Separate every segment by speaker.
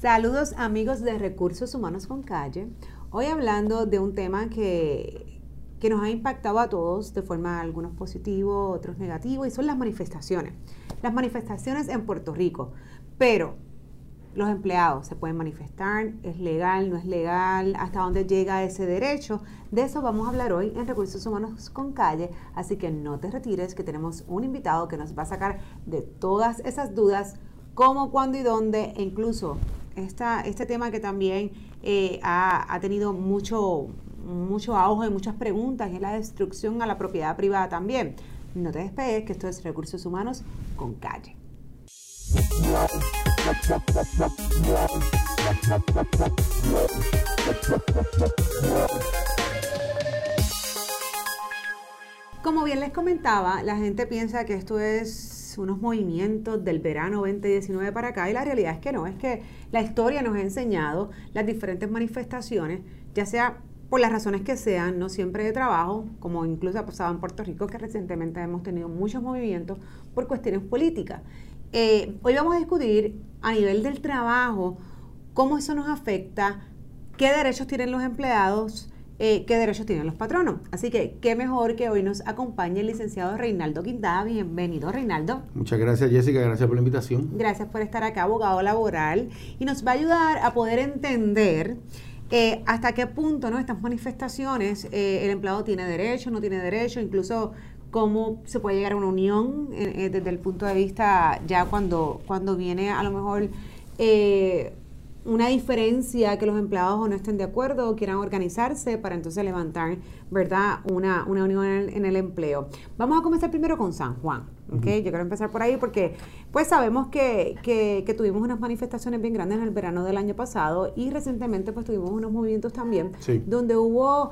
Speaker 1: Saludos amigos de Recursos Humanos con Calle. Hoy hablando de un tema que, que nos ha impactado a todos de forma algunos positivos, otros negativos, y son las manifestaciones. Las manifestaciones en Puerto Rico. Pero los empleados se pueden manifestar, es legal, no es legal, hasta dónde llega ese derecho. De eso vamos a hablar hoy en Recursos Humanos con Calle, así que no te retires, que tenemos un invitado que nos va a sacar de todas esas dudas, cómo, cuándo y dónde, e incluso este tema que también eh, ha, ha, tenido mucho, mucho auge, muchas preguntas, y es la destrucción a la propiedad privada también. No te despegues, que esto es Recursos Humanos con Calle. Como bien les comentaba, la gente piensa que esto es unos movimientos del verano 2019 para acá y la realidad es que no, es que la historia nos ha enseñado las diferentes manifestaciones, ya sea por las razones que sean, no siempre de trabajo, como incluso ha pasado en Puerto Rico, que recientemente hemos tenido muchos movimientos por cuestiones políticas. Eh, hoy vamos a discutir a nivel del trabajo cómo eso nos afecta, qué derechos tienen los empleados, eh, qué derechos tienen los patronos. Así que qué mejor que hoy nos acompañe el licenciado Reinaldo Quintada. Bienvenido, Reinaldo.
Speaker 2: Muchas gracias, Jessica. Gracias por la invitación.
Speaker 1: Gracias por estar acá, abogado laboral. Y nos va a ayudar a poder entender eh, hasta qué punto ¿no? estas manifestaciones el empleado tiene derecho, no tiene derecho, incluso cómo se puede llegar a una unión eh, eh, desde el punto de vista ya cuando, cuando viene a lo mejor eh, una diferencia que los empleados o no estén de acuerdo o quieran organizarse para entonces levantar, ¿verdad?, una, una unión en el, empleo. Vamos a comenzar primero con San Juan, ¿ok? Yo quiero empezar por ahí porque pues sabemos que, que, tuvimos unas manifestaciones bien grandes en el verano del año pasado y recientemente pues tuvimos unos movimientos también donde hubo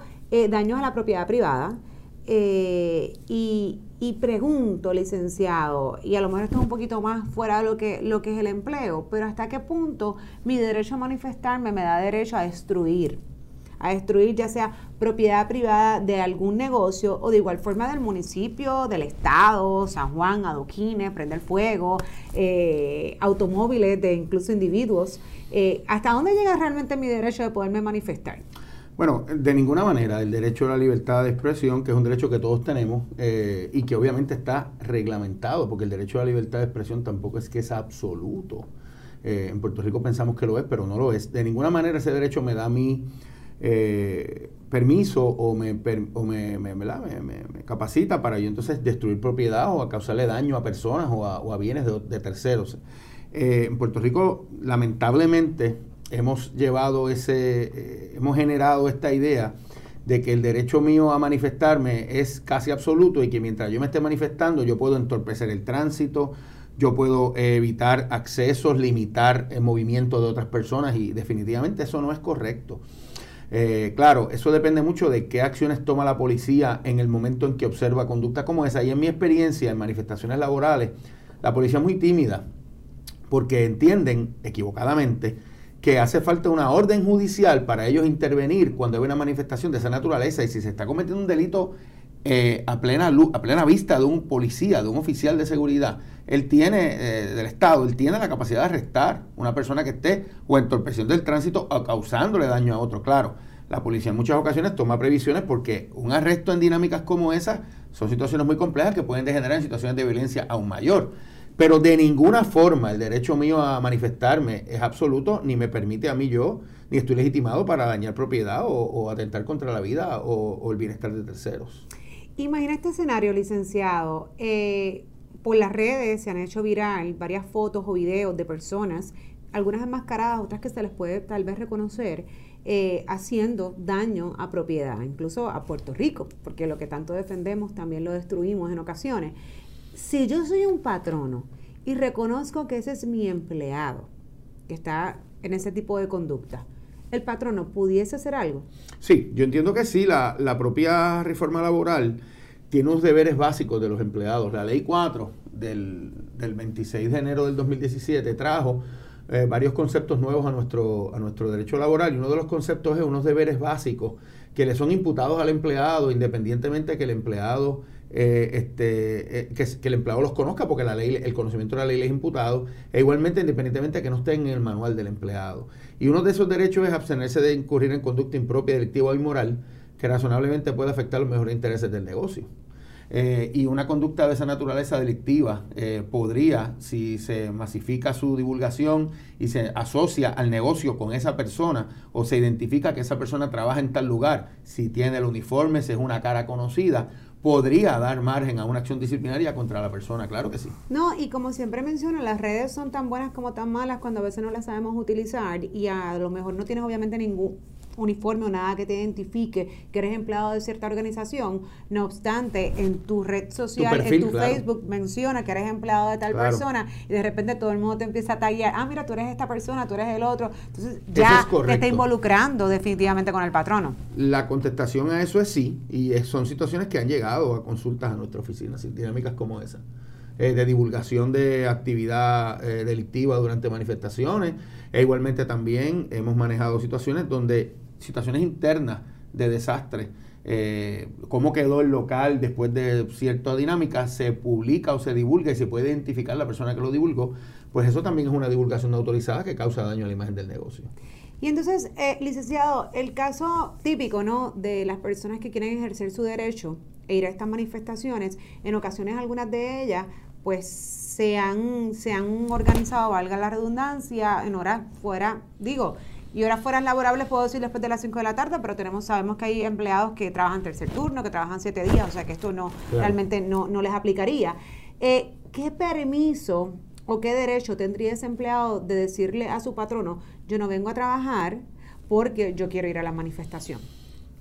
Speaker 1: daños a la propiedad privada, eh, y, pregunto, licenciado, y a lo mejor esto es un poquito más fuera de lo que, lo que es el empleo, pero hasta qué punto mi derecho a manifestarme me da derecho a destruir, a destruir ya sea propiedad privada de algún negocio o de igual forma del municipio, del estado, San Juan, adoquines, prender fuego, eh, automóviles de incluso individuos. Eh, ¿Hasta dónde llega realmente mi derecho de poderme manifestar?
Speaker 2: Bueno, de ninguna manera. El derecho a la libertad de expresión, que es un derecho que todos tenemos eh, y que obviamente está reglamentado, porque el derecho a la libertad de expresión tampoco es que es absoluto. Eh, en Puerto Rico pensamos que lo es, pero no lo es. De ninguna manera ese derecho me da mi eh, permiso o, me, me, capacita para yo entonces destruir propiedad o a causarle daño a personas o a, bienes de, de terceros. en Puerto Rico, lamentablemente, hemos llevado ese, eh, hemos generado esta idea de que el derecho mío a manifestarme es casi absoluto y que mientras yo me esté manifestando yo puedo entorpecer el tránsito, yo puedo evitar accesos, limitar el movimiento de otras personas y definitivamente eso no es correcto. Eh, claro, eso depende mucho de qué acciones toma la policía en el momento en que observa conducta como esa. Y en mi experiencia en manifestaciones laborales, la policía es muy tímida porque entienden equivocadamente que hace falta una orden judicial para ellos intervenir cuando hay una manifestación de esa naturaleza y si se está cometiendo un delito eh, a, plena luz, a plena vista de un policía, de un oficial de seguridad, él tiene, eh, del Estado, él tiene la capacidad de arrestar una persona que esté o entorpeciendo el tránsito o causándole daño a otro. Claro, la policía en muchas ocasiones toma previsiones porque un arresto en dinámicas como esa son situaciones muy complejas que pueden degenerar en situaciones de violencia aún mayor. Pero de ninguna forma el derecho mío a manifestarme es absoluto, ni me permite a mí yo, ni estoy legitimado para dañar propiedad o, atentar contra la vida o, el bienestar de terceros.
Speaker 1: Imagina este escenario, licenciado. Eh, por las redes se han hecho viral varias fotos o videos de personas, algunas enmascaradas, otras que se les puede tal vez reconocer, eh, haciendo daño a propiedad, incluso a Puerto Rico, porque lo que tanto defendemos también lo destruimos en ocasiones si yo soy un patrono y reconozco que ese es mi empleado, que está en ese tipo de conducta, ¿el patrono pudiese hacer algo?
Speaker 2: Sí, yo entiendo que sí, la, propia reforma laboral tiene unos deberes básicos de los empleados. La ley 4 del, 26 de enero del 2017 trajo eh, varios conceptos nuevos a nuestro, a nuestro derecho laboral y uno de los conceptos es unos deberes básicos que le son imputados al empleado independientemente de que el empleado eh, este, eh, que, el empleado los conozca porque la ley, el conocimiento de la ley es imputado, e igualmente independientemente de que no esté en el manual del empleado. Y uno de esos derechos es abstenerse de incurrir en conducta impropia, delictiva o inmoral que razonablemente puede afectar los mejores intereses del negocio. Eh, y una conducta de esa naturaleza delictiva podría, si se masifica su divulgación y se asocia al negocio con esa persona o se identifica que esa persona trabaja en tal lugar, si tiene el uniforme, si es una cara conocida, podría dar margen a una acción disciplinaria contra la persona, claro que sí.
Speaker 1: No, y como siempre menciono, las redes son tan buenas como tan malas cuando a veces no las sabemos utilizar y a lo mejor no tienes obviamente ningún uniforme o nada que te identifique que eres empleado de cierta organización. No obstante, en tu red social, en tu Facebook, menciona que eres empleado de tal persona y de repente todo el mundo te empieza a tallar, ah, mira, tú eres esta persona, tú eres el otro. Entonces ya te está involucrando definitivamente con el patrono.
Speaker 2: La contestación a eso es sí, y son situaciones que han llegado a consultas a nuestra oficina, sin dinámicas como esa. Eh, de divulgación de actividad eh, delictiva durante manifestaciones. E igualmente también hemos manejado situaciones donde situaciones internas de desastre, eh, cómo quedó el local después de cierta dinámica, se publica o se divulga y se puede identificar la persona que lo divulgó, pues eso también es una divulgación no autorizada que causa daño a la imagen del negocio.
Speaker 1: Y entonces, eh, licenciado, el caso típico, ¿no? De las personas que quieren ejercer su derecho e ir a estas manifestaciones, en ocasiones algunas de ellas, pues se han, se han organizado, valga la redundancia, en horas fuera, digo, y horas fueras laborables puedo decir después de las 5 de la tarde, pero tenemos sabemos que hay empleados que trabajan tercer turno, que trabajan siete días, o sea que esto no realmente no, no les aplicaría. Eh, ¿Qué permiso o qué derecho tendría ese empleado de decirle a su patrono, yo no vengo a trabajar porque yo quiero ir a la manifestación?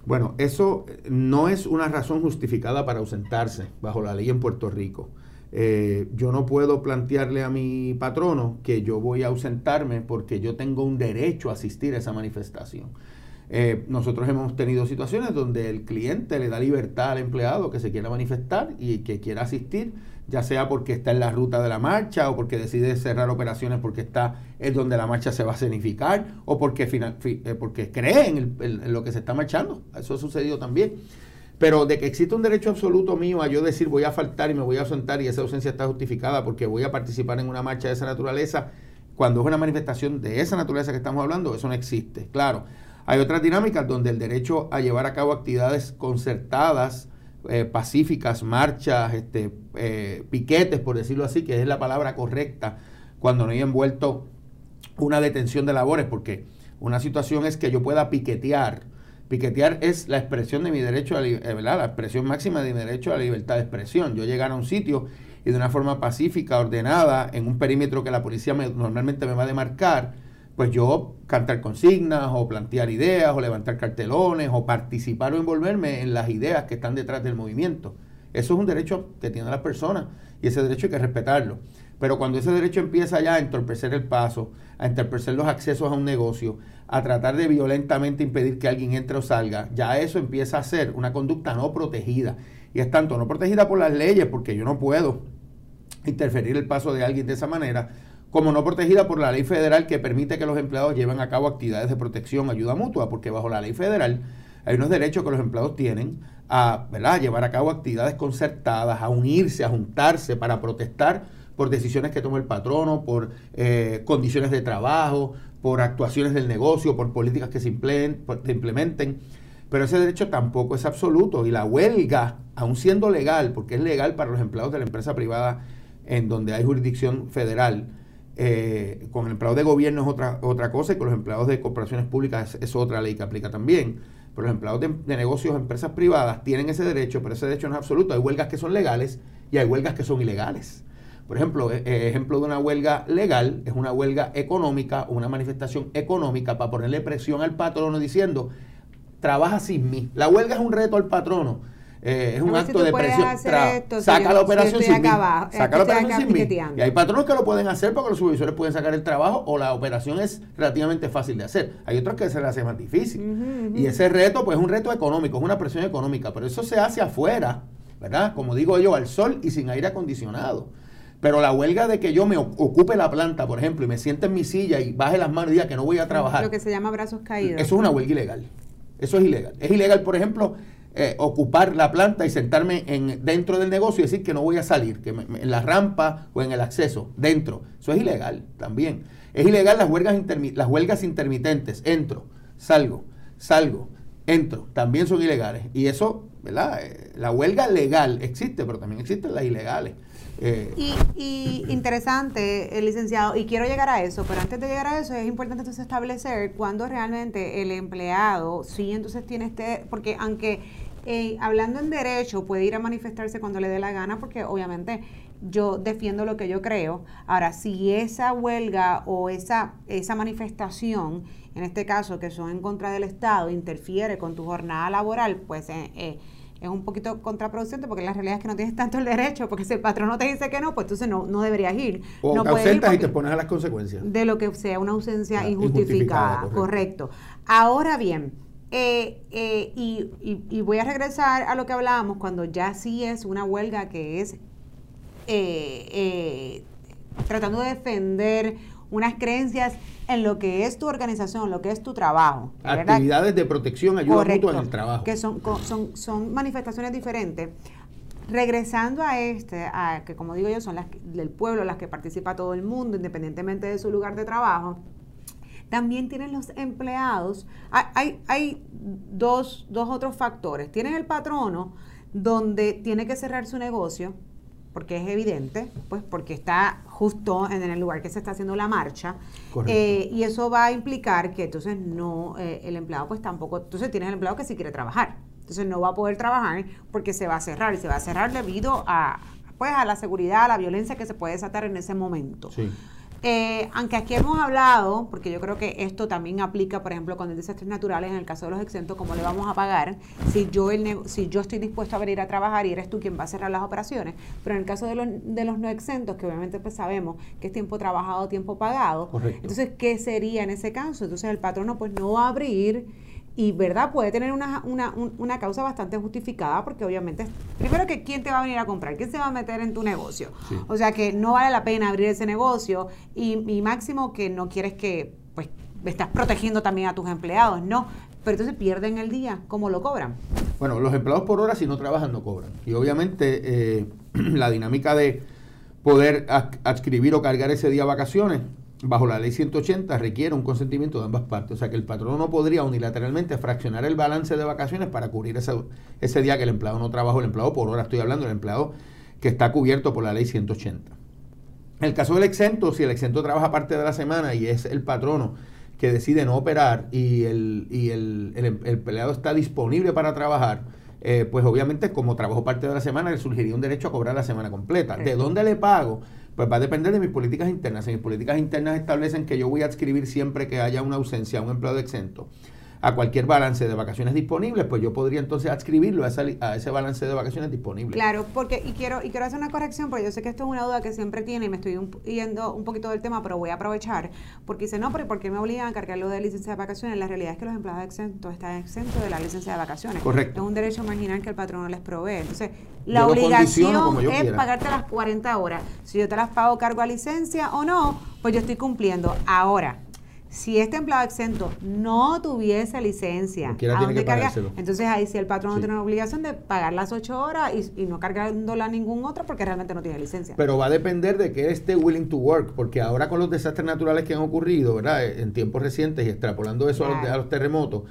Speaker 2: Bueno, eso no es una razón justificada para ausentarse bajo la ley en Puerto Rico. Eh, yo no puedo plantearle a mi patrono que yo voy a ausentarme porque yo tengo un derecho a asistir a esa manifestación. Eh, nosotros hemos tenido situaciones donde el cliente le da libertad al empleado que se quiera manifestar y que quiera asistir, ya sea porque está en la ruta de la marcha o porque decide cerrar operaciones porque está en donde la marcha se va a escenificar o porque, final, eh, porque cree en, lo que se está marchando. Eso ha sucedido también. Pero de que existe un derecho absoluto mío a yo decir voy a faltar y me voy a ausentar y esa ausencia está justificada porque voy a participar en una marcha de esa naturaleza, cuando es una manifestación de esa naturaleza que estamos hablando, eso no existe. Claro, hay otras dinámicas donde el derecho a llevar a cabo actividades concertadas, eh, pacíficas, marchas, este, eh, piquetes, por decirlo así, que es la palabra correcta, cuando no hay envuelto una detención de labores, porque una situación es que yo pueda piquetear, Piquetear es la expresión de mi derecho a eh, la expresión máxima de mi derecho a la libertad de expresión. Yo llegar a un sitio y de una forma pacífica, ordenada, en un perímetro que la policía normalmente me va a demarcar, pues yo cantar consignas o plantear ideas o levantar cartelones o participar o envolverme en las ideas que están detrás del movimiento. Eso es un derecho que tienen las personas y ese derecho hay que respetarlo. Pero cuando ese derecho empieza ya a entorpecer el paso, a entorpecer los accesos a un negocio, a tratar de violentamente impedir que alguien entre o salga, ya eso empieza a ser una conducta no protegida. Y es tanto no protegida por las leyes, porque yo no puedo interferir el paso de alguien de esa manera, como no protegida por la ley federal que permite que los empleados lleven a cabo actividades de protección, ayuda mutua, porque bajo la ley federal hay unos derechos que los empleados tienen a ¿verdad? llevar a cabo actividades concertadas, a unirse, a juntarse para protestar por decisiones que toma el patrono, por eh, condiciones de trabajo, por actuaciones del negocio, por políticas que se implementen. Pero ese derecho tampoco es absoluto y la huelga, aun siendo legal, porque es legal para los empleados de la empresa privada en donde hay jurisdicción federal, eh, con el empleado de gobierno es otra, otra cosa y con los empleados de corporaciones públicas es, otra ley que aplica también. Pero los empleados de, de negocios, empresas privadas tienen ese derecho, pero ese derecho no es absoluto. Hay huelgas que son legales y hay huelgas que son ilegales. Por ejemplo, e, e, ejemplo de una huelga legal es una huelga económica, una manifestación económica para ponerle presión al patrono diciendo, trabaja sin mí. La huelga es un reto al patrono. Eh, es un acto de presión. saca la operación sin mí. saca la operación sin mí. Y hay patronos que lo pueden hacer porque los supervisores pueden sacar el trabajo o la operación es relativamente fácil de hacer. Hay otros que se le hace más difícil. Y ese reto, pues es un reto económico, es una presión económica, pero eso se hace afuera, ¿verdad? Como digo yo, al sol y sin aire acondicionado. Pero la huelga de que yo me ocupe la planta, por ejemplo, y me siente en mi silla y baje las manos y diga que no voy a trabajar.
Speaker 1: Lo que se llama brazos caídos.
Speaker 2: Eso es una huelga ilegal. Eso es ilegal. Es ilegal, por ejemplo, eh, ocupar la planta y sentarme en, dentro del negocio y decir que no voy a salir, que en la rampa o en el acceso, dentro. Eso es ilegal también. Es ilegal las huelgas, las huelgas intermitentes. Entro, salgo, salgo, entro. También son ilegales. Y eso, ¿verdad? Eh, la huelga legal existe, pero también existen las ilegales.
Speaker 1: Eh, y, interesante, eh, licenciado, y quiero llegar a eso, pero antes de llegar a eso es importante entonces establecer cuándo realmente el empleado sí entonces tiene este, porque aunque eh, hablando en derecho puede ir a manifestarse cuando le dé la gana, porque obviamente yo defiendo lo que yo creo. Ahora, si esa huelga o esa, esa manifestación, en este caso que son en contra del Estado, interfiere con tu jornada laboral, pues... Eh, es un poquito contraproducente porque la realidad es que no tienes tanto el derecho, porque si el patrón no te dice que no, pues entonces no, no deberías ir.
Speaker 2: O
Speaker 1: no
Speaker 2: te ausentas y te pones a las consecuencias.
Speaker 1: De lo que sea una ausencia injustificada, correcto. Ahora bien, eh, eh, y, y, voy a regresar a lo que hablábamos cuando ya sí es una huelga que es eh, tratando de defender unas creencias en lo que es tu organización, lo que es tu trabajo.
Speaker 2: Actividades de protección, ayuda mutua en el trabajo.
Speaker 1: Que son, son, son manifestaciones diferentes. Regresando a este, a, que como digo yo, son las del pueblo, las que participa todo el mundo, independientemente de su lugar de trabajo, también tienen los empleados. Hay, hay dos, dos otros factores. Tienen el patrono, donde tiene que cerrar su negocio, porque es evidente, pues porque está justo en el lugar que se está haciendo la marcha. Eh, y eso va a implicar que entonces no, eh, el empleado pues tampoco, entonces tienes el empleado que sí quiere trabajar. Entonces no va a poder trabajar porque se va a cerrar y se va a cerrar debido a, pues, a la seguridad, a la violencia que se puede desatar en ese momento. Sí. Eh, aunque aquí hemos hablado, porque yo creo que esto también aplica, por ejemplo, con el desastres naturales, en el caso de los exentos, ¿cómo le vamos a pagar si yo, el si yo estoy dispuesto a venir a trabajar y eres tú quien va a cerrar las operaciones? Pero en el caso de los, de los no exentos, que obviamente pues sabemos que es tiempo trabajado, tiempo pagado, entonces, ¿qué sería en ese caso? Entonces, el patrono pues no va a abrir y verdad puede tener una, una, una, causa bastante justificada porque obviamente primero que quién te va a venir a comprar quién se va a meter en tu negocio o sea que no vale la pena abrir ese negocio y, máximo que no quieres que pues estás protegiendo también a tus empleados no pero entonces pierden el día cómo lo cobran
Speaker 2: bueno los empleados por hora si no trabajan no cobran. Y obviamente eh, la dinámica de poder adscribir o cargar ese día vacaciones bajo la ley 180 requiere un consentimiento de ambas partes. O sea que el patrón no podría unilateralmente fraccionar el balance de vacaciones para cubrir ese, ese día que el empleado no trabajó, el empleado por hora, estoy hablando del empleado que está cubierto por la ley 180. En el caso del exento, si el exento trabaja parte de la semana y es el patrono que decide no operar y el, y el, empleado está disponible para trabajar, eh, pues obviamente como trabajo parte de la semana le surgiría un derecho a cobrar la semana completa. ¿De dónde le pago? Pues va a depender de mis políticas internas. Si mis políticas internas establecen que yo voy a adscribir siempre que haya una ausencia un empleado exento a cualquier balance de vacaciones disponibles, pues yo podría entonces adscribirlo a, a, ese balance de vacaciones disponible.
Speaker 1: Claro, porque, y quiero, y quiero hacer una corrección, porque yo sé que esto es una duda que siempre tiene y me estoy yendo un poquito del tema, pero voy a aprovechar, porque dice, no, pero ¿por qué me obligan a cargarlo de licencia de vacaciones? La realidad es que los empleados exentos están exentos de la licencia de vacaciones.
Speaker 2: Correcto.
Speaker 1: Es un derecho marginal que el patrón no les provee. Entonces, la obligación es pagarte las 40 horas. Si yo te las pago, cargo a licencia o no, pues yo estoy cumpliendo. Ahora, si este empleado exento no tuviese licencia,
Speaker 2: ¿a dónde carga?
Speaker 1: Entonces ahí sí el patrón no tiene la obligación de pagar las ocho horas y, no cargándola a ningún otro porque realmente no tiene licencia.
Speaker 2: Pero va a depender de que esté willing to work, porque ahora con los desastres naturales que han ocurrido, ¿verdad? En tiempos recientes y extrapolando eso a los terremotos,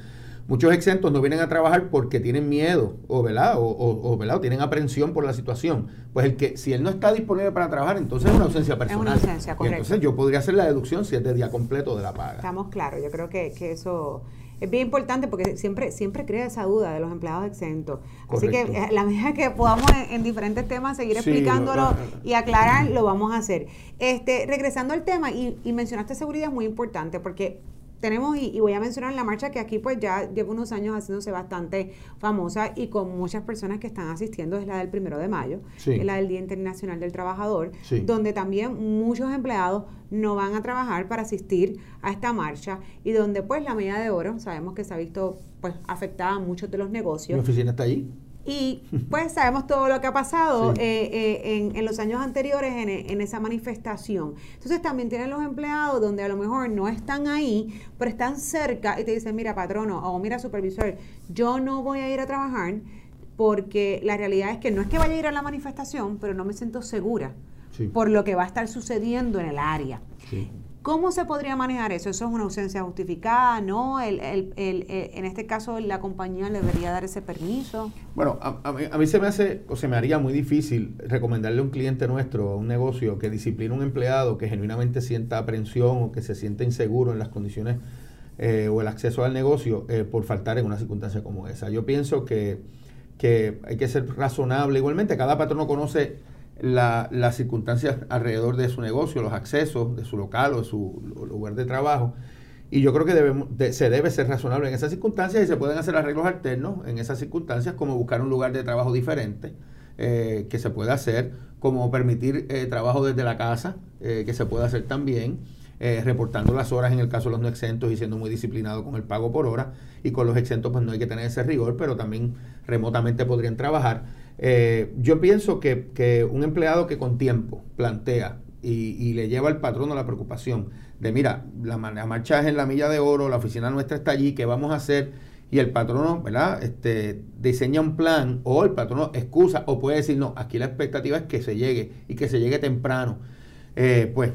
Speaker 2: Muchos exentos no vienen a trabajar porque tienen miedo o, ¿verdad? O, o, tienen aprensión por la situación. Pues el que si él no está disponible para trabajar, entonces es una ausencia personal.
Speaker 1: Es una ausencia, correcto.
Speaker 2: entonces yo podría hacer la deducción si es de día completo de la paga.
Speaker 1: Estamos claros, yo creo que, eso es bien importante porque siempre siempre crea esa duda de los empleados exentos. Así que eh, la medida que podamos en, diferentes temas seguir explicándolo y aclarar, lo vamos a hacer. Este, regresando al tema, y, y mencionaste seguridad, es muy importante porque tenemos, y, voy a mencionar la marcha que aquí pues ya lleva unos años haciéndose bastante famosa y con muchas personas que están asistiendo, es la del primero de mayo, es la del Día Internacional del Trabajador, donde también muchos empleados no van a trabajar para asistir a esta marcha y donde pues la medida de oro, sabemos que se ha visto pues afectada a muchos de los negocios.
Speaker 2: ¿Mi oficina está allí?
Speaker 1: Y pues sabemos todo lo que ha pasado eh, eh, en, los años anteriores en, esa manifestación. Entonces también tienen los empleados donde a lo mejor no están ahí, pero están cerca y te dicen, mira patrono o mira supervisor, yo no voy a ir a trabajar porque la realidad es que no es que vaya a ir a la manifestación, pero no me siento segura por lo que va a estar sucediendo en el área. ¿Cómo se podría manejar eso? ¿Eso es una ausencia justificada? ¿No? El, el, el, en este caso, la compañía le debería dar ese permiso.
Speaker 2: Bueno, a, mí, se me hace o se me haría muy difícil recomendarle a un cliente nuestro, a un negocio, que discipline a un empleado que genuinamente sienta aprensión o que se sienta inseguro en las condiciones eh, o el acceso al negocio eh, por faltar en una circunstancia como esa. Yo pienso que, que hay que ser razonable. Igualmente, cada patrón conoce las circunstancias alrededor de su negocio, los accesos de su local o de su lugar de trabajo. Y yo creo que debemos, se debe ser razonable en esas circunstancias y se pueden hacer arreglos alternos en esas circunstancias, como buscar un lugar de trabajo diferente eh, que se pueda hacer, como permitir eh, trabajo desde la casa, eh, que se pueda hacer también, reportando las horas en el caso de los no exentos y siendo muy disciplinado con el pago por hora. Y con los exentos pues no hay que tener ese rigor, pero también remotamente podrían trabajar. Eh, yo pienso que, un empleado que con tiempo plantea y, le lleva al patrono la preocupación de, mira, la, marcha es en la milla de oro, la oficina nuestra está allí, ¿qué vamos a hacer? Y el patrono, ¿verdad? Este, diseña un plan o el patrono excusa o puede decir, no, aquí la expectativa es que se llegue y que se llegue temprano. Eh, pues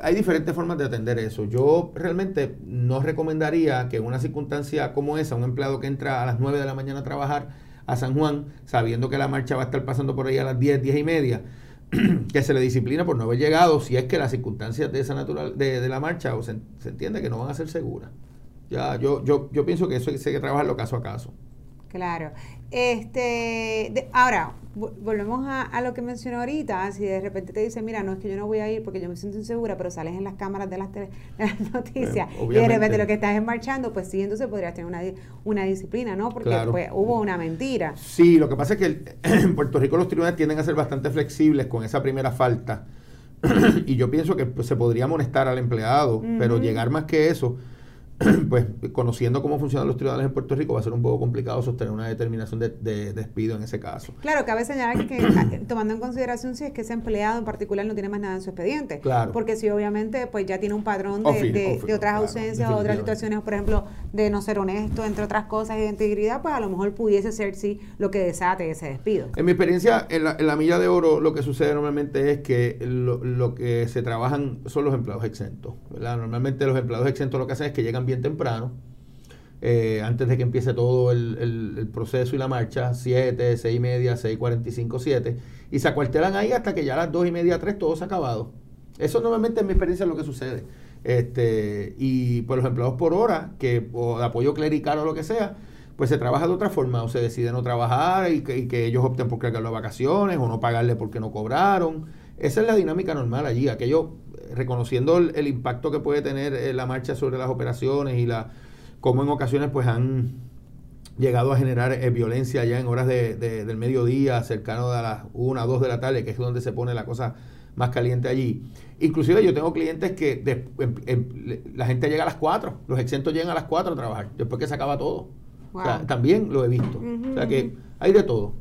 Speaker 2: hay diferentes formas de atender eso. Yo realmente no recomendaría que en una circunstancia como esa, un empleado que entra a las 9 de la mañana a trabajar, a San Juan, sabiendo que la marcha va a estar pasando por ahí a las 10, 10 y media, que se le disciplina por no haber llegado si es que las circunstancias de esa natural de, la marcha o se, se, entiende que no van a ser seguras. Ya, yo, yo, yo pienso que eso hay que trabajarlo caso a caso.
Speaker 1: Claro. Este, ahora, volvemos a, lo que mencionó ahorita, si de repente te dicen, mira, no es que yo no voy a ir porque yo me siento insegura, pero sales en las cámaras de las, noticias y de repente lo que estás es marchando, pues sí, entonces podrías tener una, una disciplina, ¿no? Porque pues, hubo una mentira.
Speaker 2: Sí, lo que pasa es que en Puerto Rico los tribunales tienden a ser bastante flexibles con esa primera falta y yo pienso que pues, se podría amonestar al empleado, pero llegar más que eso pues conociendo cómo funcionan los tribunales en Puerto Rico va a ser un poco complicado sostener una determinación de, despido en ese caso.
Speaker 1: Claro, cabe señalar que ah, tomando en consideración si es que ese empleado en particular no tiene más nada en su expediente. Claro. Porque si obviamente pues ya tiene un padrón de, otras ausencias o otras situaciones, por ejemplo, de no ser honesto, entre otras cosas, y de integridad, pues a lo mejor pudiese ser sí lo que desate ese despido.
Speaker 2: En mi experiencia, en la, milla de oro lo que sucede normalmente es que lo, lo que se trabajan son los empleados exentos. ¿verdad? Normalmente los empleados exentos lo que hacen es que llegan bien temprano, eh, antes de que empiece todo el, proceso y la marcha, 7, 6 y media, 6, 45, 7, y se acuartelan ahí hasta que ya a las 2 y media, 3 todo se ha acabado. Eso normalmente en mi experiencia es lo que sucede. Este, y pues los empleados por hora, que de apoyo clerical o lo que sea, pues se trabaja de otra forma, o se decide no trabajar y que, ellos opten por cargar las vacaciones o no pagarle porque no cobraron. Esa es la dinámica normal allí, aquello reconociendo el, impacto que puede tener eh, la marcha sobre las operaciones y la cómo en ocasiones pues han llegado a generar eh, violencia ya en horas de, del mediodía, cercano a las 1 o 2 de la tarde, que es donde se pone la cosa más caliente allí. Inclusive yo tengo clientes que la gente llega a las 4, los exentos llegan a las 4 a trabajar, después que se acaba todo. también lo he visto. O sea que hay de todo.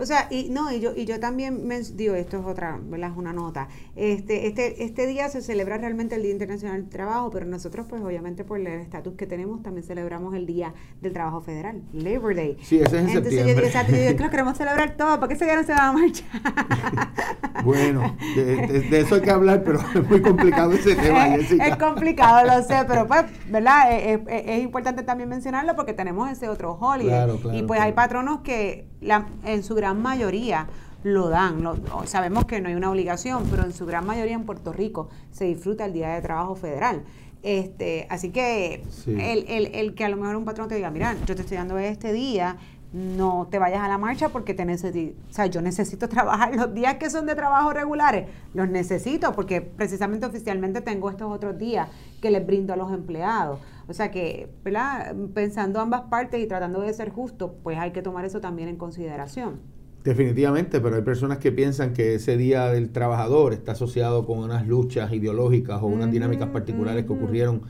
Speaker 1: O sea, y no, y yo, y yo también me digo, esto es otra, ¿verdad? Es una nota. Este, este, este día se celebra realmente el Día Internacional del Trabajo, pero nosotros, pues obviamente por el estatus que tenemos, también celebramos el Día del Trabajo Federal, Labor Day.
Speaker 2: Sí, ese es en Entonces
Speaker 1: septiembre. yo digo, o sea, yo que lo queremos celebrar todo, ¿para qué ese día no se va a marchar?
Speaker 2: bueno, de, eso hay que hablar, pero es muy complicado ese tema,
Speaker 1: Es complicado, lo sé, pero pues, ¿verdad? Es, importante también mencionarlo porque tenemos ese otro holiday. y pues hay patronos que la, en su gran mayoría lo dan. sabemos que no hay una obligación, pero en su gran mayoría en Puerto Rico se disfruta el Día de Trabajo Federal. Este, así que el, el, el, que a lo mejor un patrón te diga, mira, yo te estoy dando este día, no te vayas a la marcha porque te necesito, o sea, yo necesito trabajar los días que son de trabajo regulares, los necesito porque precisamente oficialmente tengo estos otros días que les brindo a los empleados. O sea que, ¿verdad? Pensando ambas partes y tratando de ser justo, pues hay que tomar eso también en consideración.
Speaker 2: Definitivamente, pero hay personas que piensan que ese Día del Trabajador está asociado con unas luchas ideológicas o unas dinámicas particulares que ocurrieron,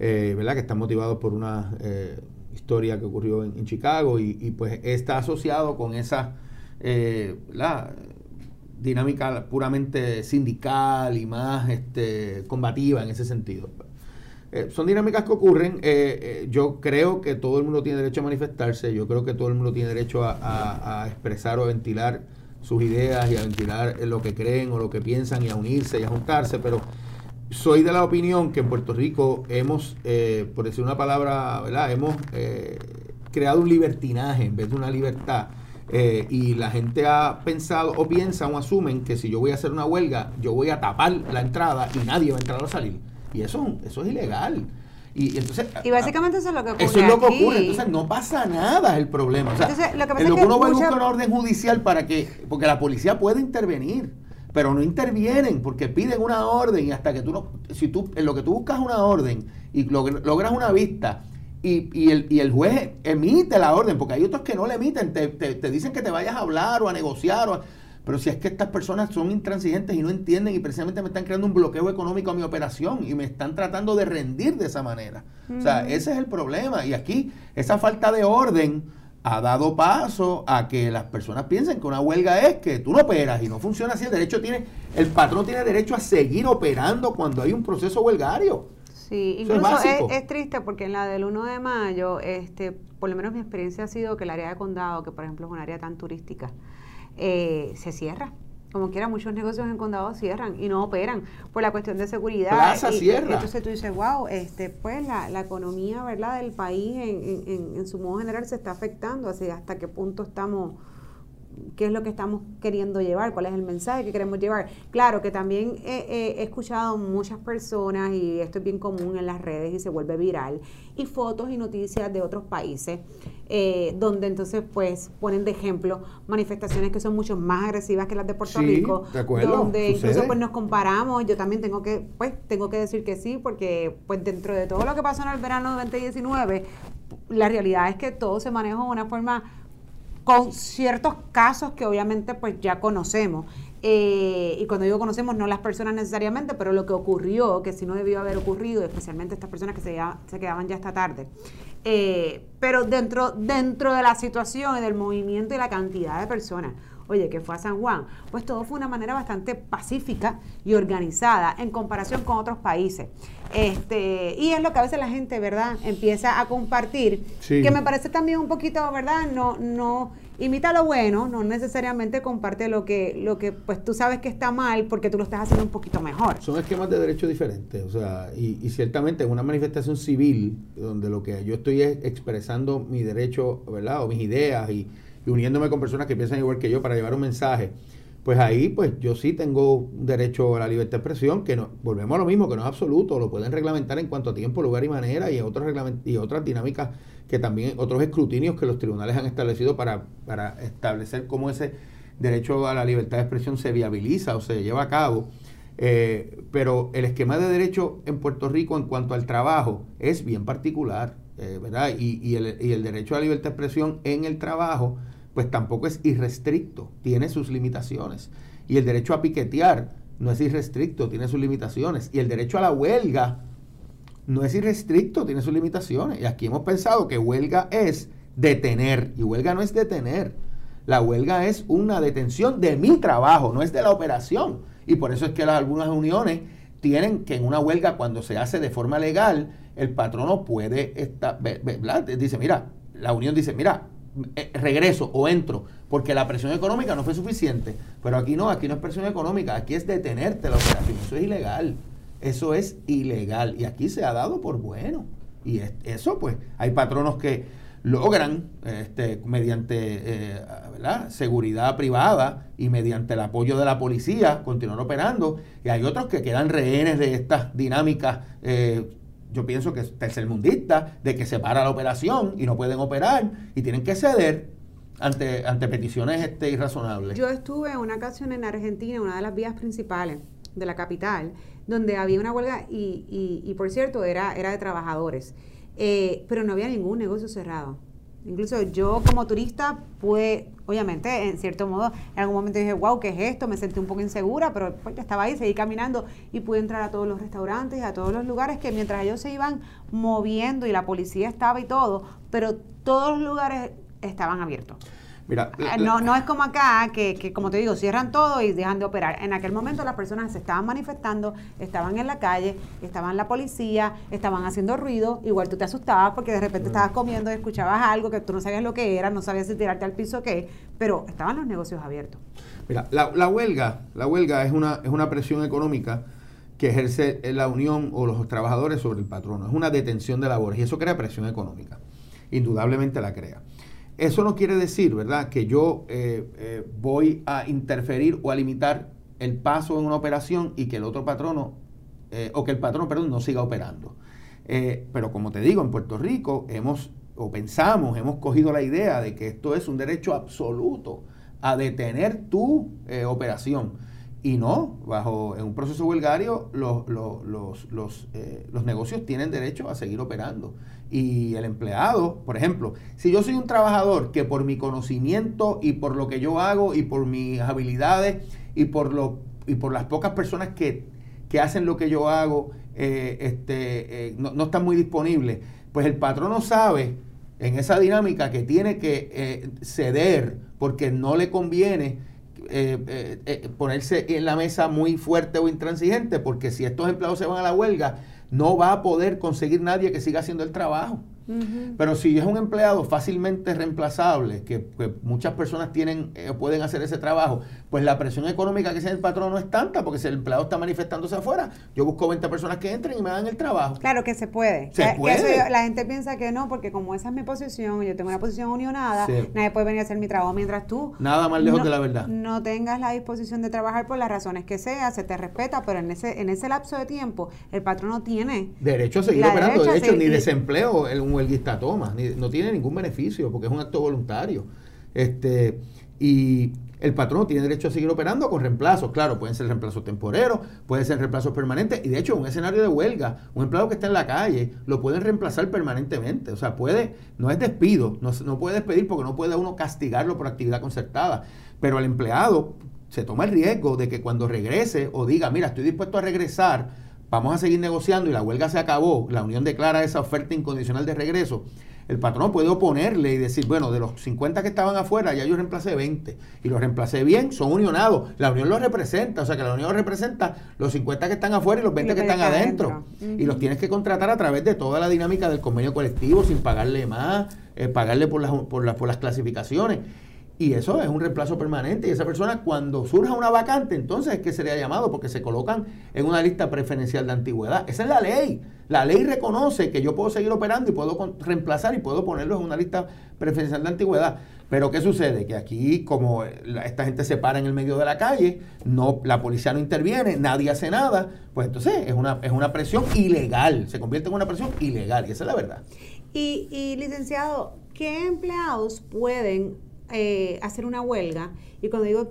Speaker 2: eh, ¿verdad? Que están motivados por una... Eh, historia que ocurrió en, Chicago y, pues está asociado con esa eh, la dinámica puramente sindical y más este, combativa en ese sentido. Eh, son dinámicas que ocurren. yo creo que todo el mundo tiene derecho a manifestarse, yo creo que todo el mundo tiene derecho a expresar o a ventilar sus ideas y a ventilar lo que creen o lo que piensan y a unirse y a juntarse, pero soy de la opinión que en Puerto Rico hemos, eh, por decir una palabra, ¿verdad? Hemos eh, creado un libertinaje en vez de una libertad. Eh, y la gente ha pensado o piensa o asumen que si yo voy a hacer una huelga, yo voy a tapar la entrada y nadie va a entrar o salir. Y eso, eso es ilegal. Y, entonces,
Speaker 1: y básicamente eso es lo que ocurre.
Speaker 2: Eso es lo que ocurre. Entonces no pasa nada es el problema. O sea, lo que, uno va a buscar una orden judicial para que, porque la policía puede intervenir pero no intervienen porque piden una orden y hasta que tú no, si tú, en lo que tú buscas una orden y logras una vista y, y, el, y el juez emite la orden, porque hay otros que no le emiten, te, te, dicen que te vayas a hablar o a negociar, o pero si es que estas personas son intransigentes y no entienden y precisamente me están creando un bloqueo económico a mi operación y me están tratando de rendir de esa manera. O sea, ese es el problema. Y aquí esa falta de orden ha dado paso a que las personas piensen que una huelga es que tú no operas y no funciona así. El derecho tiene, el patrón tiene derecho a seguir operando cuando hay un proceso huelgario.
Speaker 1: Sí, incluso es, triste porque en la del 1 de mayo, este, por lo menos mi experiencia ha sido que el área de condado, que por ejemplo es un área tan turística, eh, se cierra como quiera, muchos negocios en condado cierran y no operan por la cuestión de seguridad.
Speaker 2: Plaza
Speaker 1: y,
Speaker 2: cierra.
Speaker 1: Entonces tú dices, wow, este, pues la, la economía ¿verdad? del país en, en, en, su modo general se está afectando, así hasta qué punto estamos qué es lo que estamos queriendo llevar, cuál es el mensaje que queremos llevar. Claro que también he, escuchado muchas personas, y esto es bien común en las redes y se vuelve viral, y fotos y noticias de otros países, eh, donde entonces pues ponen de ejemplo manifestaciones que son mucho más agresivas que las de Puerto Rico, donde incluso pues nos comparamos, yo también tengo que, pues tengo que decir que sí, porque pues dentro de todo lo que pasó en el verano de 2019, la realidad es que todo se manejó de una forma con ciertos casos que obviamente pues ya conocemos. Eh, y cuando digo conocemos, no las personas necesariamente, pero lo que ocurrió, que si no debió haber ocurrido, especialmente estas personas que se, se quedaban ya esta tarde. Eh, pero dentro, dentro de la situación y del movimiento y la cantidad de personas, oye, que fue a San Juan, pues todo fue una manera bastante pacífica y organizada en comparación con otros países. Este, y es lo que a veces la gente, ¿verdad?, empieza a compartir, que me parece también un poquito, ¿verdad?, no, no imita lo bueno, no necesariamente comparte lo que, lo que pues tú sabes que está mal porque tú lo estás haciendo un poquito mejor.
Speaker 2: Son esquemas de derechos diferentes, o sea, y, y ciertamente en una manifestación civil, donde lo que yo estoy es expresando mi derecho, ¿verdad?, o mis ideas y y uniéndome con personas que piensan igual que yo para llevar un mensaje, pues ahí pues yo sí tengo derecho a la libertad de expresión, que no, volvemos a lo mismo, que no es absoluto, lo pueden reglamentar en cuanto a tiempo, lugar y manera y otros y otras dinámicas que también, otros escrutinios que los tribunales han establecido para, para establecer cómo ese derecho a la libertad de expresión se viabiliza o se lleva a cabo. Eh, pero el esquema de derecho en Puerto Rico en cuanto al trabajo es bien particular, eh, ¿verdad? Y, y el derecho a la libertad de expresión en el trabajo pues tampoco es irrestricto, tiene sus limitaciones. Y el derecho a piquetear no es irrestricto, tiene sus limitaciones. Y el derecho a la huelga no es irrestricto, tiene sus limitaciones. Y aquí hemos pensado que huelga es detener, y huelga no es detener. La huelga es una detención de mi trabajo, no es de la operación. Y por eso es que algunas uniones tienen que en una huelga, cuando se hace de forma legal, el patrono puede estar, dice, mira, la unión dice, mira, regreso o entro porque la presión económica no fue suficiente. Pero aquí no, aquí no es presión económica, aquí es detenerte la operación. Eso es ilegal. Eso es ilegal. Y aquí se ha dado por bueno. Y eso, pues, hay patronos que logran, este, mediante eh, seguridad privada y mediante el apoyo de la policía, continuar operando. Y hay otros que quedan rehenes de estas dinámicas eh, yo pienso que es tercermundista, de que se para la operación y no pueden operar y tienen que ceder ante, ante peticiones este, irrazonables.
Speaker 1: Yo estuve en una ocasión en Argentina, una de las vías principales de la capital, donde había una huelga y, y, por cierto era, era de trabajadores, eh, pero no había ningún negocio cerrado. Incluso yo como turista pude, obviamente, en cierto modo, en algún momento dije, wow, ¿qué es esto? Me sentí un poco insegura, pero pues, estaba ahí, seguí caminando y pude entrar a todos los restaurantes y a todos los lugares que mientras ellos se iban moviendo y la policía estaba y todo, pero todos los lugares estaban abiertos. Mira, ah, no, no es como acá, que, como te digo, cierran todo y dejan de operar. En aquel momento las personas se estaban manifestando, estaban en la calle, estaban la policía, estaban haciendo ruido, igual tú te asustabas porque de repente estabas comiendo y escuchabas algo que tú no sabías lo que era, no sabías si tirarte al piso o qué, pero estaban los negocios abiertos.
Speaker 2: Mira, la, la huelga, la huelga es una, es una presión económica que ejerce la unión o los trabajadores sobre el patrono. Es una detención de labores y eso crea presión económica. Indudablemente la crea. Eso no quiere decir, ¿verdad?, que yo eh, eh, voy a interferir o a limitar el paso en una operación y que el otro patrono, eh, o que el patrono, perdón, no siga operando. pero como te digo, en Puerto Rico hemos, o pensamos, hemos cogido la idea de que esto es un derecho absoluto a detener tu operación. Y no, bajo en un proceso huelgario los, los, los, los negocios tienen derecho a seguir operando. Y el empleado, por ejemplo, si yo soy un trabajador que por mi conocimiento y por lo que yo hago y por mis habilidades y por, lo, y por las pocas personas que, hacen lo que yo hago eh, este, eh, no, están muy disponibles, pues el patrono sabe en esa dinámica que tiene que eh, ceder porque no le conviene ponerse en la mesa muy fuerte o intransigente, porque si estos empleados se van a la huelga, no va a poder conseguir nadie que siga haciendo el trabajo. Pero si es un empleado fácilmente reemplazable, que, muchas personas tienen eh, pueden hacer ese trabajo, pues la presión económica que sea el patrón no es tanta, porque si el empleado está manifestándose afuera, yo busco 20 personas que entren y me hagan el trabajo.
Speaker 1: Claro que se puede. la gente piensa que no, porque como esa es mi posición, yo tengo una posición unionada, nadie puede venir a hacer mi trabajo mientras tú.
Speaker 2: Nada más lejos de la verdad.
Speaker 1: No tengas la disposición de trabajar por las razones que sea, se te respeta, pero en ese, en ese lapso de tiempo, el patrón no tiene.
Speaker 2: Derecho a seguir operando, de hecho, ni desempleo, el, huelguista toma, no tiene ningún beneficio porque es un acto voluntario. Este, y el patrón tiene derecho a seguir operando con reemplazos. Claro, pueden ser reemplazos temporeros, pueden ser reemplazos permanentes. Y de hecho, un escenario de huelga, un empleado que está en la calle lo pueden reemplazar permanentemente. O sea, puede, no es despido, no, no puede despedir porque no puede uno castigarlo por actividad concertada. Pero el empleado se toma el riesgo de que cuando regrese o diga, mira, estoy dispuesto a regresar vamos a seguir negociando y la huelga se acabó, la Unión declara esa oferta incondicional de regreso, el patrón puede oponerle y decir, bueno, de los 50 que estaban afuera, ya yo reemplacé 20 y los reemplacé bien, son unionados, la Unión los representa, o sea que la Unión representa los 50 que están afuera y los 20 que están adentro. Y los tienes que contratar a través de toda la dinámica del convenio colectivo sin pagarle más, eh, pagarle por las, por, las, por las clasificaciones. Y eso es un reemplazo permanente. Y esa persona, cuando surja una vacante, entonces es que sería llamado porque se colocan en una lista preferencial de antigüedad. Esa es la ley. La ley reconoce que yo puedo seguir operando y puedo reemplazar y puedo ponerlos en una lista preferencial de antigüedad. Pero ¿qué sucede? Que aquí, como esta gente se para en el medio de la calle, no, la policía no interviene, nadie hace nada, pues entonces es una, es una presión ilegal. Se convierte en una presión ilegal. Y esa es la verdad.
Speaker 1: Y, y licenciado, ¿qué empleados pueden eh, hacer una huelga, y cuando digo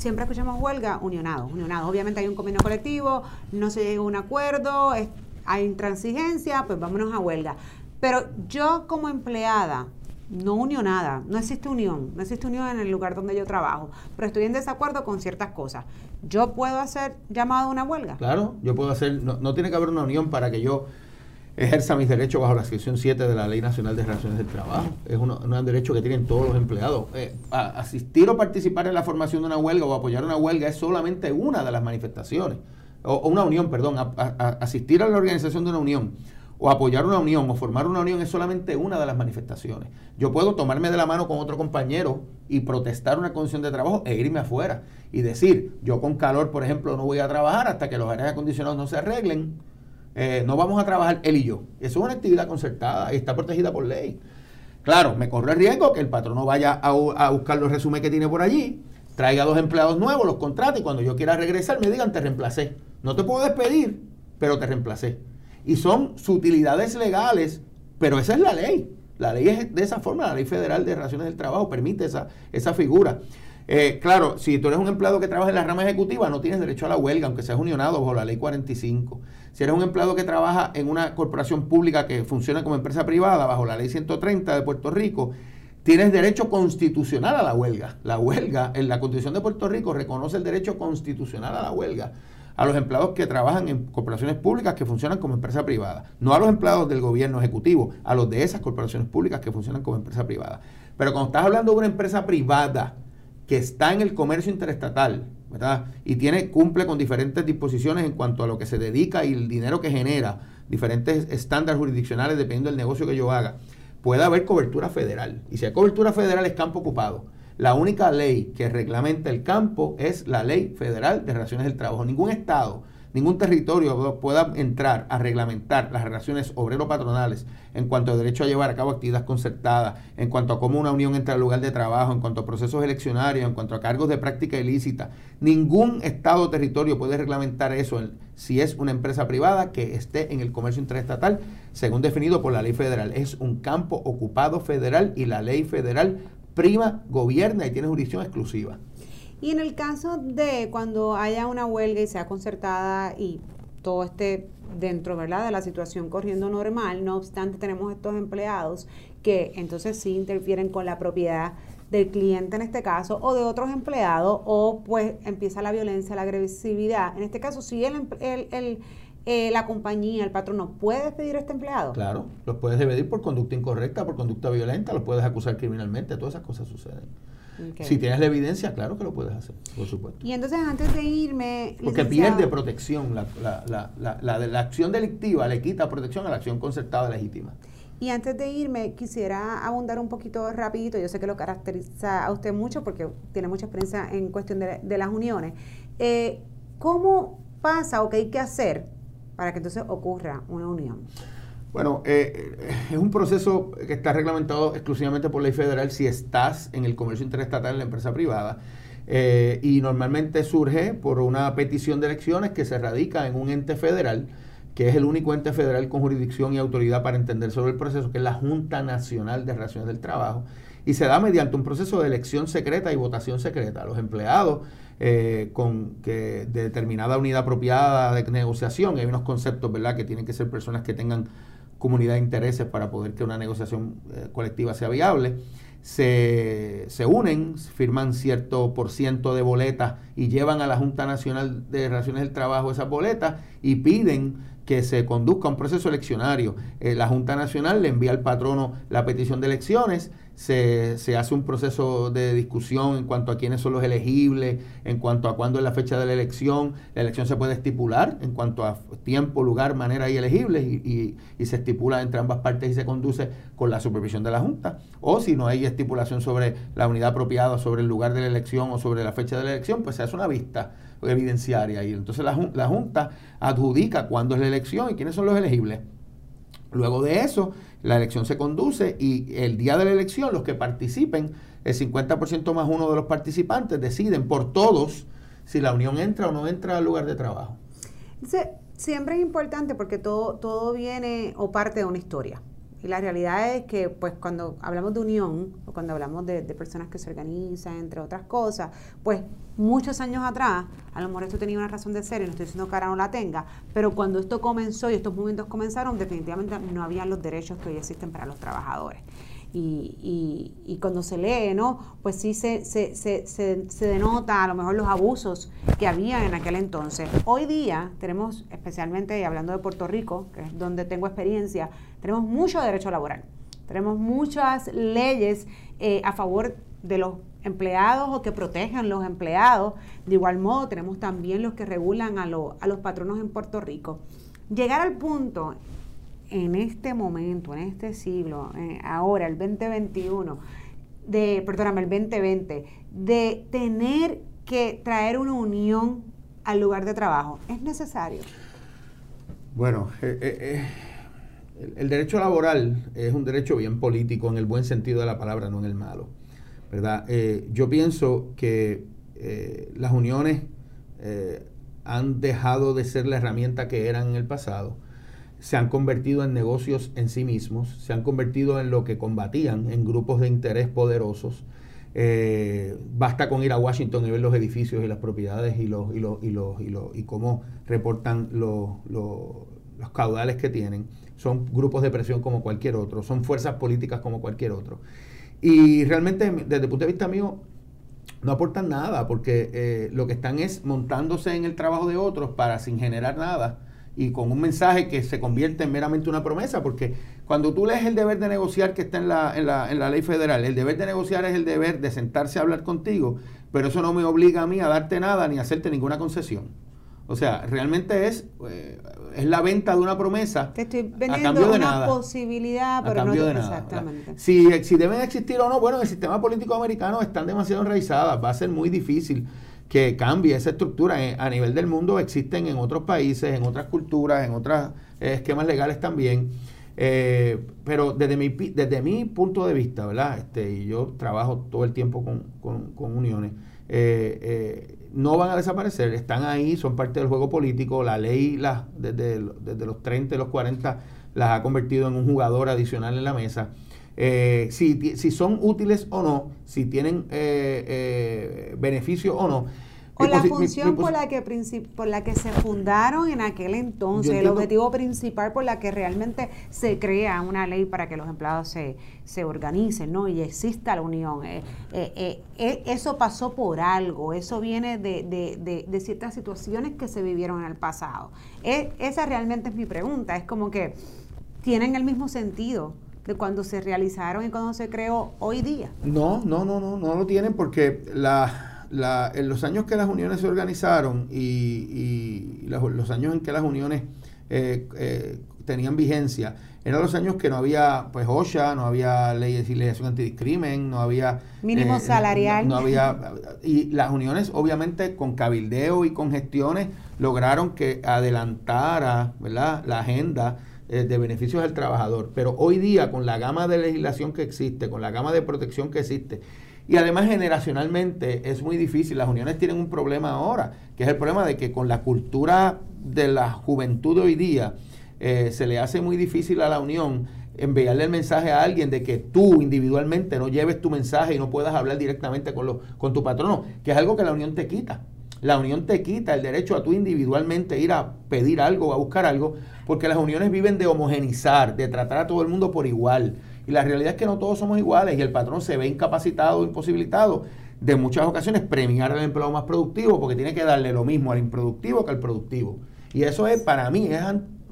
Speaker 1: siempre escuchamos huelga, unionados, unionados. Obviamente hay un convenio colectivo, no se llega a un acuerdo, hay intransigencia, pues vámonos a huelga. Pero yo como empleada, no unionada, no existe unión, no existe unión en el lugar donde yo trabajo, pero estoy en desacuerdo con ciertas cosas. ¿Yo puedo hacer llamado a una huelga?
Speaker 2: Claro, yo puedo hacer, no, no tiene que haber una unión para que yo ejerza mis derechos bajo la sección 7 de la Ley Nacional de Relaciones del Trabajo. Es un derecho que tienen todos los empleados. Eh, asistir o participar en la formación de una huelga o apoyar una huelga es solamente una de las manifestaciones. O, una unión, perdón. asistir a la organización de una unión o apoyar una unión o formar una unión es solamente una de las manifestaciones. Yo puedo tomarme de la mano con otro compañero y protestar una condición de trabajo e irme afuera y decir, yo con calor, por ejemplo, no voy a trabajar hasta que los aires acondicionados no se arreglen eh, no vamos a trabajar él y yo. Eso es una actividad concertada y está protegida por ley. Claro, me corre el riesgo que el patrón no vaya a, buscar los resúmenes que tiene por allí, traiga dos empleados nuevos, los contrate y cuando yo quiera regresar me digan te reemplacé. No te puedo despedir, pero te reemplacé. Y son sutilidades legales, pero esa es la ley. La ley es de esa forma, la ley federal de relaciones del trabajo permite esa, esa figura. Eh, claro, si tú eres un empleado que trabaja en la rama ejecutiva, no tienes derecho a la huelga, aunque seas unionado bajo la ley 45. Si eres un empleado que trabaja en una corporación pública que funciona como empresa privada bajo la ley 130 de Puerto Rico, tienes derecho constitucional a la huelga. La huelga, en la Constitución de Puerto Rico reconoce el derecho constitucional a la huelga a los empleados que trabajan en corporaciones públicas que funcionan como empresa privada, no a los empleados del gobierno ejecutivo, a los de esas corporaciones públicas que funcionan como empresa privada. Pero cuando estás hablando de una empresa privada, que está en el comercio interestatal, ¿verdad? Y tiene, cumple con diferentes disposiciones en cuanto a lo que se dedica y el dinero que genera, diferentes estándares jurisdiccionales dependiendo del negocio que yo haga, puede haber cobertura federal. Y si hay cobertura federal es campo ocupado. La única ley que reglamenta el campo es la Ley Federal de Relaciones del Trabajo. Ningún estado ningún territorio pueda entrar a reglamentar las relaciones obrero-patronales en cuanto a derecho a llevar a cabo actividades concertadas, en cuanto a cómo una unión entra al lugar de trabajo, en cuanto a procesos eleccionarios, en cuanto a cargos de práctica ilícita. Ningún estado o territorio puede reglamentar eso si es una empresa privada que esté en el comercio interestatal, según definido por la ley federal. Es un campo ocupado federal y la ley federal prima, gobierna y tiene jurisdicción exclusiva.
Speaker 1: Y en el caso de cuando haya una huelga y sea concertada y todo esté dentro ¿verdad? de la situación corriendo normal, no obstante tenemos estos empleados que entonces sí interfieren con la propiedad del cliente en este caso o de otros empleados o pues empieza la violencia, la agresividad. En este caso, si el, el, eh, la compañía, el patrón, no puede despedir a este empleado.
Speaker 2: Claro, los puedes despedir por conducta incorrecta, por conducta violenta, los puedes acusar criminalmente, todas esas cosas suceden. Si tienes la evidencia, claro que lo puedes hacer, por supuesto.
Speaker 1: Y entonces antes de irme...
Speaker 2: Porque pierde protección, la, la, la, la, acción delictiva le quita protección a la acción concertada legítima.
Speaker 1: Y antes de irme, quisiera abundar un poquito rapidito, yo sé que lo caracteriza a usted mucho porque tiene mucha experiencia en cuestión de, las uniones. Eh, ¿Cómo pasa o qué hay que hacer para que entonces ocurra una unión?
Speaker 2: Bueno, eh, eh, es un proceso que está reglamentado exclusivamente por ley federal si estás en el comercio interestatal en la empresa privada. Eh, y normalmente surge por una petición de elecciones que se radica en un ente federal, que es el único ente federal con jurisdicción y autoridad para entender sobre el proceso, que es la Junta Nacional de Relaciones del Trabajo, y se da mediante un proceso de elección secreta y votación secreta. Los empleados con que de determinada unidad apropiada de negociación, hay unos conceptos, ¿verdad?, que tienen que ser personas que tengan comunidad de intereses para poder que una negociación eh, colectiva sea viable. Se, se, unen, firman cierto por ciento de boletas y llevan a la Junta Nacional de Relaciones del Trabajo esas boletas y piden que se conduzca un proceso eleccionario. Eh, la Junta Nacional le envía al patrono la petición de elecciones, se, se, hace un proceso de discusión en cuanto a quiénes son los elegibles, en cuanto a cuándo es la fecha de la elección. La elección se puede estipular en cuanto a tiempo, lugar, manera y elegibles y, se estipula entre ambas partes y se conduce con la supervisión de la Junta. O si no hay estipulación sobre la unidad apropiada, sobre el lugar de la elección o sobre la fecha de la elección, pues se hace una vista evidenciaria y entonces la, la Junta adjudica cuándo es la elección y quiénes son los elegibles. Luego de eso, la elección se conduce y el día de la elección los que participen, el 50% más uno de los participantes deciden por todos si la unión entra o no entra al lugar de trabajo.
Speaker 1: siempre es importante porque todo, todo viene o parte de una historia. Y la realidad es que, pues, cuando hablamos de unión, o cuando hablamos de, personas que se organizan, entre otras cosas, pues, muchos años atrás, a lo mejor esto tenía una razón de ser, y no estoy diciendo que ahora no la tenga, pero cuando esto comenzó y estos movimientos comenzaron, definitivamente no habían los derechos que hoy existen para los trabajadores y, y, cuando se lee, ¿no? Pues sí se, se, se, se, denota a lo mejor los abusos que había en aquel entonces. Hoy día tenemos, especialmente hablando de Puerto Rico, que es donde tengo experiencia, tenemos mucho derecho laboral. Tenemos muchas leyes eh, a favor de los empleados o que protegen los empleados. De igual modo, tenemos también los que regulan a, a los patronos en Puerto Rico. Llegar al punto en este momento, en este siglo, eh, ahora, el 2021, de, perdóname, el 2020, de tener que traer una unión al lugar de trabajo, ¿es necesario?
Speaker 2: Bueno, eh, eh, el, derecho laboral es un derecho bien político en el buen sentido de la palabra, no en el malo. ¿verdad? yo pienso que las uniones han dejado de ser la herramienta que eran en el pasado se han convertido en negocios en sí mismos, se han convertido en lo que combatían, en grupos de interés poderosos. Eh, basta con ir a Washington y ver los edificios y las propiedades y los y los y los y, cómo reportan los, los caudales que tienen. Son grupos de presión como cualquier otro, son fuerzas políticas como cualquier otro. Y realmente, desde el punto de vista mío, no aportan nada, porque eh, lo que están es montándose en el trabajo de otros para sin generar nada y con un mensaje que se convierte en meramente una promesa, porque cuando tú lees el deber de negociar que está en la, en la, en la ley federal, el deber de negociar es el deber de sentarse a hablar contigo, pero eso no me obliga a mí a darte nada ni a hacerte ninguna concesión. O sea, realmente es, eh, es la venta de una promesa.
Speaker 1: Te estoy vendiendo una posibilidad, pero no de exactamente.
Speaker 2: Si, si deben existir o no, bueno, en el sistema político americano están demasiado enraizadas. Va a ser muy difícil que cambie esa estructura. Eh, a nivel del mundo existen en otros países, en otras culturas, en otros eh, esquemas legales también. pero desde mi, desde mi punto de vista, ¿verdad? Este, y yo trabajo todo el tiempo con, con, con uniones. Eh, no van a desaparecer, están ahí, son parte del juego político, la ley las, desde, desde los 30 y los 40 las ha convertido en un jugador adicional en la mesa. Eh, si, si, son útiles o no, si tienen eh, eh, beneficio o no.
Speaker 1: O la función por, la que, por la que se fundaron en aquel entonces, el objetivo principal por la que realmente se crea una ley para que los empleados se, se organicen ¿no? y exista la unión. Eh, eh, eh, eso pasó por algo, eso viene de, de, de, ciertas situaciones que se vivieron en el pasado. esa realmente es mi pregunta, es como que tienen el mismo sentido de cuando se realizaron y cuando se creó hoy día.
Speaker 2: No, no, no, no, no lo tienen porque la en los años que las uniones se organizaron y, los, años en que las uniones eh, eh, tenían vigencia, eran los años que no había pues OSHA, no había ley de legislación antidiscrimen, no había...
Speaker 1: Mínimo eh, salarial.
Speaker 2: No, había... Y las uniones obviamente con cabildeo y con gestiones lograron que adelantara ¿verdad? la agenda de beneficios del trabajador. Pero hoy día con la gama de legislación que existe, con la gama de protección que existe, y además generacionalmente es muy difícil. Las uniones tienen un problema ahora, que es el problema de que con la cultura de la juventud de hoy día eh, se le hace muy difícil a la unión enviarle el mensaje a alguien de que tú individualmente no lleves tu mensaje y no puedas hablar directamente con, lo, con tu patrono, que es algo que la unión te quita. La unión te quita el derecho a tú individualmente ir a pedir algo, a buscar algo, porque las uniones viven de homogenizar, de tratar a todo el mundo por igual. Y la realidad es que no todos somos iguales y el patrón se ve incapacitado imposibilitado de muchas ocasiones premiar al empleado más productivo porque tiene que darle lo mismo al improductivo que al productivo. Y eso es, para mí, es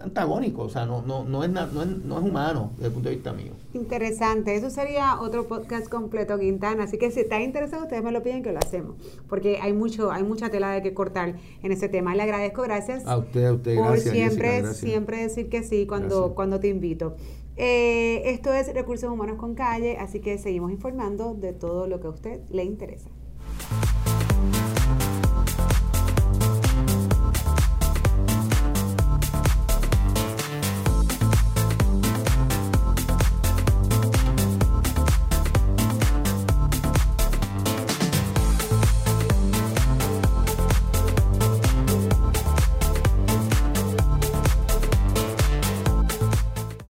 Speaker 2: antagónico, o sea, no, no, no, es, no, es, no es humano desde el punto de vista mío.
Speaker 1: Interesante, eso sería otro podcast completo, Quintana, así que si está interesado, ustedes me lo piden que lo hacemos, porque hay mucho, hay mucha tela de que cortar en ese tema. Le agradezco, gracias.
Speaker 2: A usted, a usted,
Speaker 1: por siempre, siempre decir que sí cuando, cuando te invito. Eh, esto es Recursos Humanos con Calle, así que seguimos informando de todo lo que a usted le interesa.